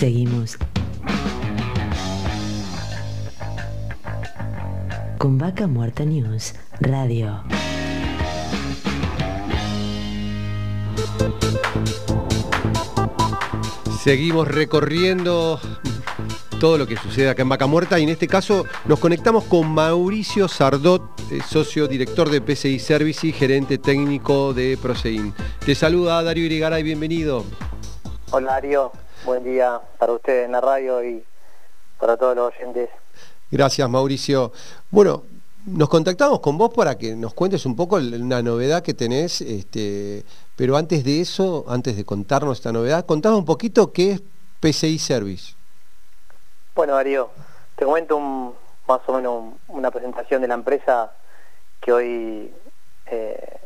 Seguimos con Vaca Muerta News Radio. Seguimos recorriendo todo lo que sucede acá en Vaca Muerta y en este caso nos conectamos con Mauricio Sardot, eh, socio director de PCI Service y gerente técnico de Prosein. Te saluda Darío Irigaray, bienvenido. Hola Darío, buen día para usted en la radio y para todos los oyentes. Gracias Mauricio. Bueno, nos contactamos con vos para que nos cuentes un poco una novedad que tenés, este, pero antes de eso, antes de contarnos esta novedad, contame un poquito qué es PCI Service. Bueno, Darío, te comento más o menos una presentación de la empresa que hoy eh,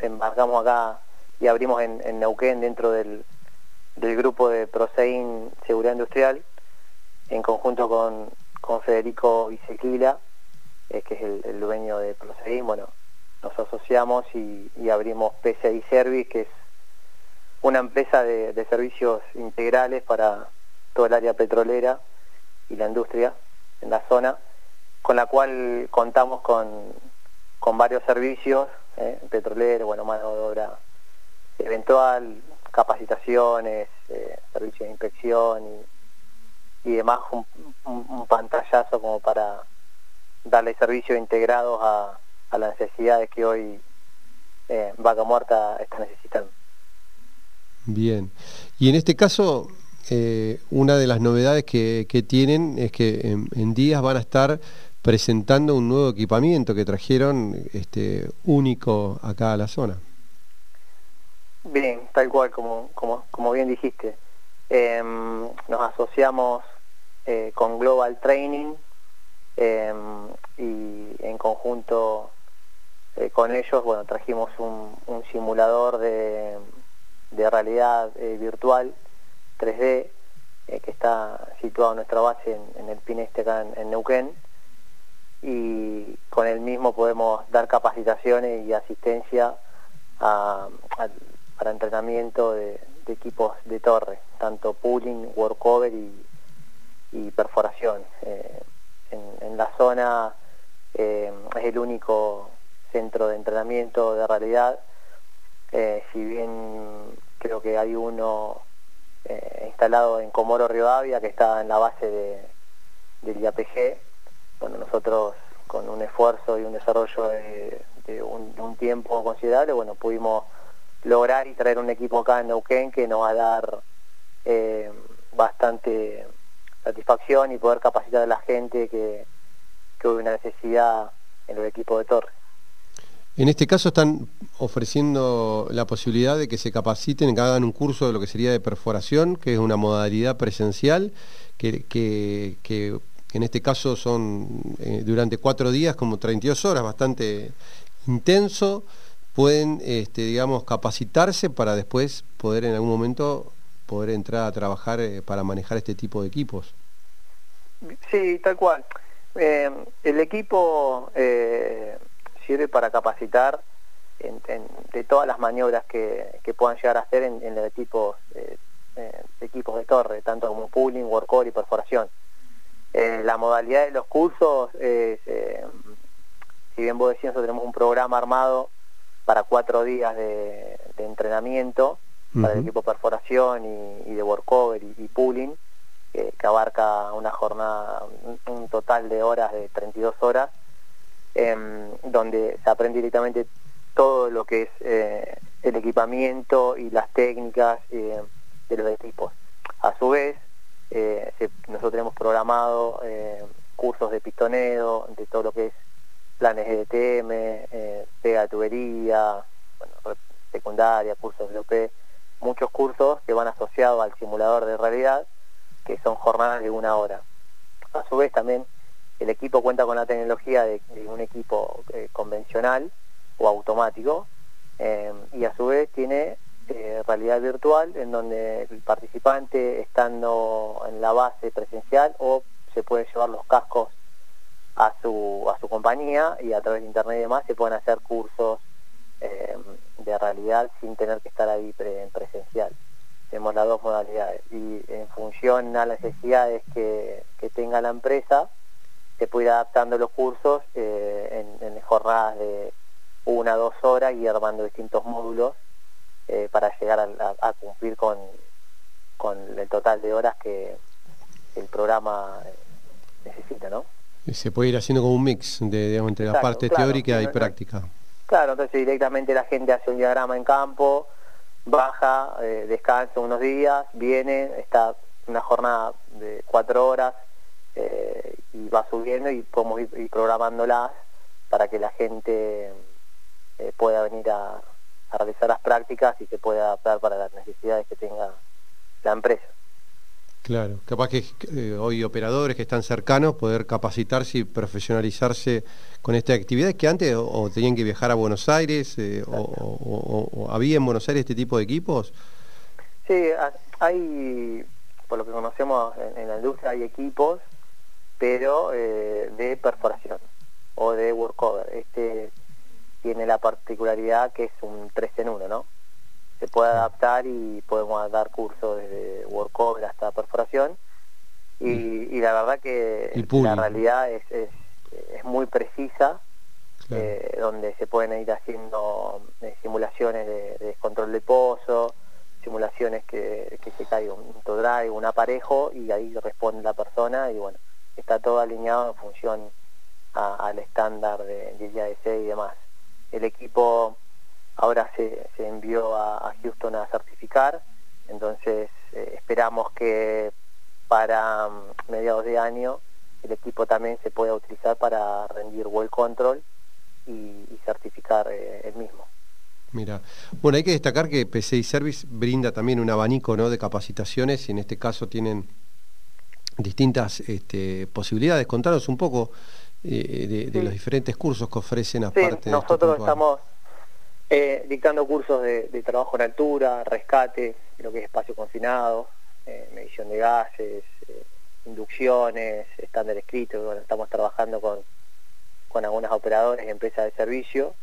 embarcamos acá y abrimos en, Neuquén dentro del, grupo de Prosein Seguridad Industrial en conjunto con, con Federico Vicequila que es el, dueño de Proseguín, bueno, nos asociamos y, abrimos PCI Service, que es una empresa de, servicios integrales para todo el área petrolera y la industria en la zona, con la cual contamos con, varios servicios eh, petroleros, bueno, mano de obra eventual, capacitaciones, eh, servicios de inspección y, y demás, un pantallazo como para darle servicios integrados a, las necesidades que hoy eh, Vaca Muerta está necesitando. Bien, y en este caso, eh, una de las novedades que, tienen es que en, días van a estar presentando un nuevo equipamiento que trajeron este, único acá a la zona. Bien, tal cual, como, como, bien dijiste. Em, nos asociamos eh, con Global Training, Em, y en conjunto eh, con ellos, bueno, trajimos un, simulador de, realidad eh, virtual 3D eh, que está situado en nuestra base en, el Pineste acá en, Neuquén y con el mismo podemos dar capacitaciones y asistencia para entrenamiento de, equipos de torre, tanto pooling, workover y, perforación. En, la zona eh, es el único centro de entrenamiento de realidad, eh, si bien creo que hay uno eh, instalado en Comoro Rivadavia que está en la base de, del IAPG, bueno, nosotros con un esfuerzo y un desarrollo de, un, tiempo considerable, bueno, pudimos lograr y traer un equipo acá en Neuquén que nos va a dar bastante satisfacción y poder capacitar a la gente que, que hubo una necesidad en el equipo de torre. En este caso están ofreciendo la posibilidad de que se capaciten, que hagan un curso de lo que sería de perforación, que es una modalidad presencial, que, en este caso son eh, durante cuatro días, como 32 horas, bastante intenso. Pueden, este, digamos, capacitarse para después poder en algún momento poder entrar a trabajar eh, para manejar este tipo de equipos. Sí, tal cual. Eh, el equipo eh, sirve para capacitar de todas las maniobras que, puedan llegar a hacer en, los equipos, equipos de torre, tanto como pooling, workcore y perforación. la modalidad de los cursos, es, si bien vos nosotros tenemos un programa armado para cuatro días de entrenamiento, para el equipo perforación y, de workover y, pooling, que abarca una jornada, un, total de horas de 32 horas, em, donde se aprende directamente todo lo que es eh, el equipamiento y las técnicas eh, de los equipos. A su vez, eh, nosotros tenemos programado cursos de pistoneo, de todo lo que es planes de DTM, pega de tubería, secundaria, cursos de OP, muchos cursos que van asociados al simulador de realidad, que son jornadas de una hora. A su vez también el equipo cuenta con la tecnología de, un equipo eh, convencional o automático eh, y a su vez tiene eh, realidad virtual en donde el participante estando en la base presencial o se puede llevar los cascos a su, a su compañía y a través de internet y demás se pueden hacer cursos de realidad sin tener que estar ahí en presencial. Tenemos las dos modalidades y en función a las necesidades que, tenga la empresa, se puede ir adaptando los cursos eh, en, jornadas de una, dos horas y armando distintos módulos eh, para llegar a, cumplir con, con el total de horas que el programa necesita, ¿no? Se puede ir haciendo como un mix de, entre la parte teórica y práctica. Claro, entonces directamente la gente hace un diagrama en campo, baja, eh, descansa unos días, viene, está una jornada de cuatro horas eh, y va subiendo y podemos ir, programándolas para que la gente eh, pueda venir a, realizar las prácticas y se pueda adaptar para las necesidades que tenga la empresa. Claro, capaz que hoy operadores que están cercanos poder capacitarse y profesionalizarse con esta actividad que antes o, tenían que viajar a Buenos Aires eh, o, había en Buenos Aires este tipo de equipos. Sí, hay, por lo que conocemos en, la industria hay equipos, pero eh, de perforación o de workover. Este tiene la particularidad que es un 3 en 1, ¿no? Se puede adaptar y podemos dar cursos desde workover hasta perforación. Y, la verdad que la realidad es es muy precisa, eh, donde se pueden ir haciendo eh, simulaciones de, descontrol de pozo, simulaciones que, se caiga un drive, un aparejo, y ahí responde la persona, y bueno, está todo alineado en función al estándar de, de y demás. El equipo ahora se, envió a, Houston a certificar, entonces eh, esperamos que para mm, mediados de año el equipo también se puede utilizar para rendir well control y, certificar eh, el mismo. Mira, bueno, hay que destacar que PCI Service brinda también un abanico ¿no? de capacitaciones y en este caso tienen distintas este, posibilidades. Contanos un poco eh, de, los diferentes cursos que ofrecen aparte sí, nosotros estamos eh, dictando cursos de, trabajo en altura, rescate, lo que es espacio confinado, medición de gases, inducciones, estándar escrito, bueno, estamos trabajando con, con algunas operadores, empresas de servicio,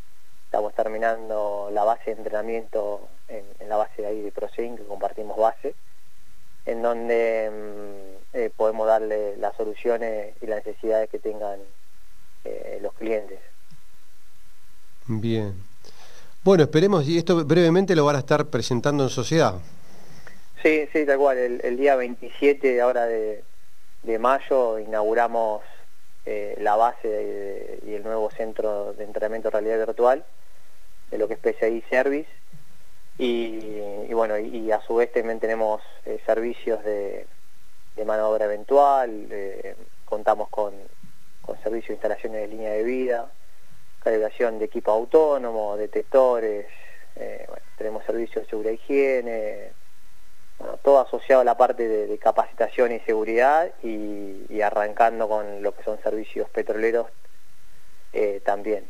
estamos terminando la base de entrenamiento en, la base de ahí de que compartimos base, en donde mm, eh, podemos darle las soluciones y las necesidades que tengan eh, los clientes. Bien. Bueno, esperemos, y esto brevemente lo van a estar presentando en sociedad. Sí, sí, tal cual, el, día 27 ahora de, de mayo inauguramos eh, la base y el nuevo centro de entrenamiento de realidad virtual, de lo que es PCI Service, y, bueno, y, a su vez también tenemos eh, servicios de, de, mano obra eventual, contamos con, con servicios de instalaciones de línea de vida, calibración de equipo autónomo, detectores, eh, tenemos servicios de seguridad e higiene, todo asociado a la parte de, capacitación y seguridad y, arrancando con lo que son servicios petroleros eh, también.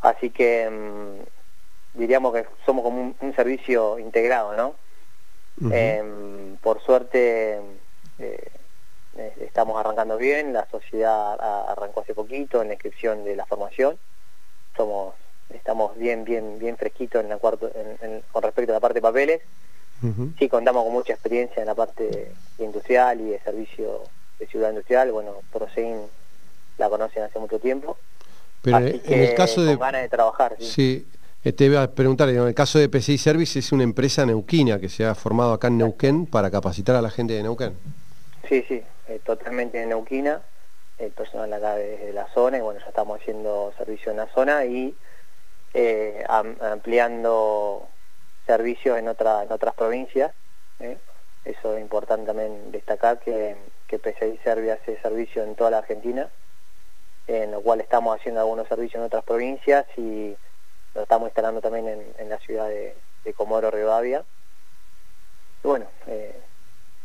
Así que mm, diríamos que somos como un, servicio integrado, ¿no? Em, por suerte eh, eh, estamos arrancando bien, la sociedad arrancó hace poquito en la inscripción de la formación, somos estamos bien bien bien fresquitos en la cuarto, con respecto a la parte de papeles Sí, contamos con mucha experiencia en la parte industrial y de servicio de ciudad industrial. Bueno, Prosein la conocen hace mucho tiempo. Pero en el caso de... ganas de trabajar. Sí. Eh, te iba a preguntar, en el caso de PCI Service es una empresa neuquina que se ha formado acá en Neuquén para capacitar a la gente de Neuquén. Sí, sí, eh, totalmente neuquina, el personal acá desde la zona y bueno, ya estamos haciendo servicio en la zona y eh, ampliando servicios en, otra, en otras provincias. ¿eh? Eso es importante también destacar que, que PCI Serbia hace servicio en toda la Argentina, en lo cual estamos haciendo algunos servicios en otras provincias y lo estamos instalando también en, la ciudad de, Comodoro Rivadavia. Bueno, eh,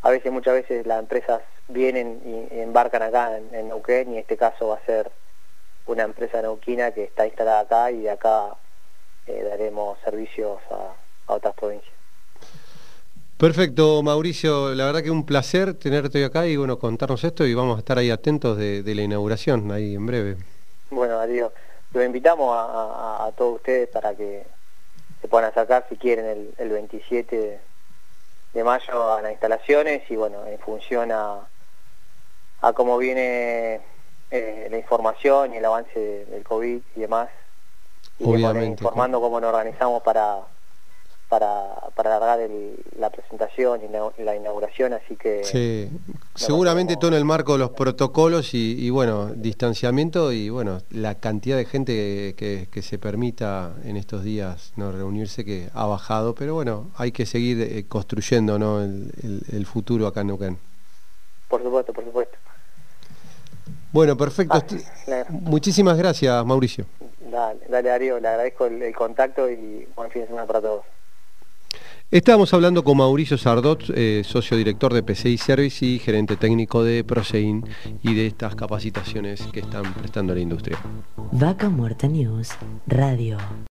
a veces, muchas veces las empresas vienen y, embarcan acá en, en, Neuquén y en este caso va a ser una empresa neuquina que está instalada acá y de acá eh, daremos servicios a, a otras provincias. Perfecto, Mauricio, la verdad que un placer tenerte hoy acá y bueno, contarnos esto y vamos a estar ahí atentos de, la inauguración ahí en breve. Bueno, Darío, los invitamos a, todos ustedes para que se puedan acercar si quieren el, 27 de, de mayo a las instalaciones y bueno, en función a, a cómo viene eh, la información y el avance del COVID y demás, y informando cómo nos organizamos para, para, para alargar la presentación y la, inauguración, así que... Sí, seguramente todo en el marco de los protocolos y, bueno, distanciamiento y bueno, la cantidad de gente que, se permita en estos días no reunirse que ha bajado, pero bueno, hay que seguir eh, construyendo ¿no? el, futuro acá en Neuquén. Por supuesto, por supuesto. Bueno, perfecto. Ah, Muchísimas gracias, Mauricio. Dale, dale Darío, le agradezco el, contacto y buen fin de semana para todos. Estábamos hablando con Mauricio Sardot, eh, socio director de PCI Service y gerente técnico de Prosein y de estas capacitaciones que están prestando a la industria. Vaca Muerta News Radio.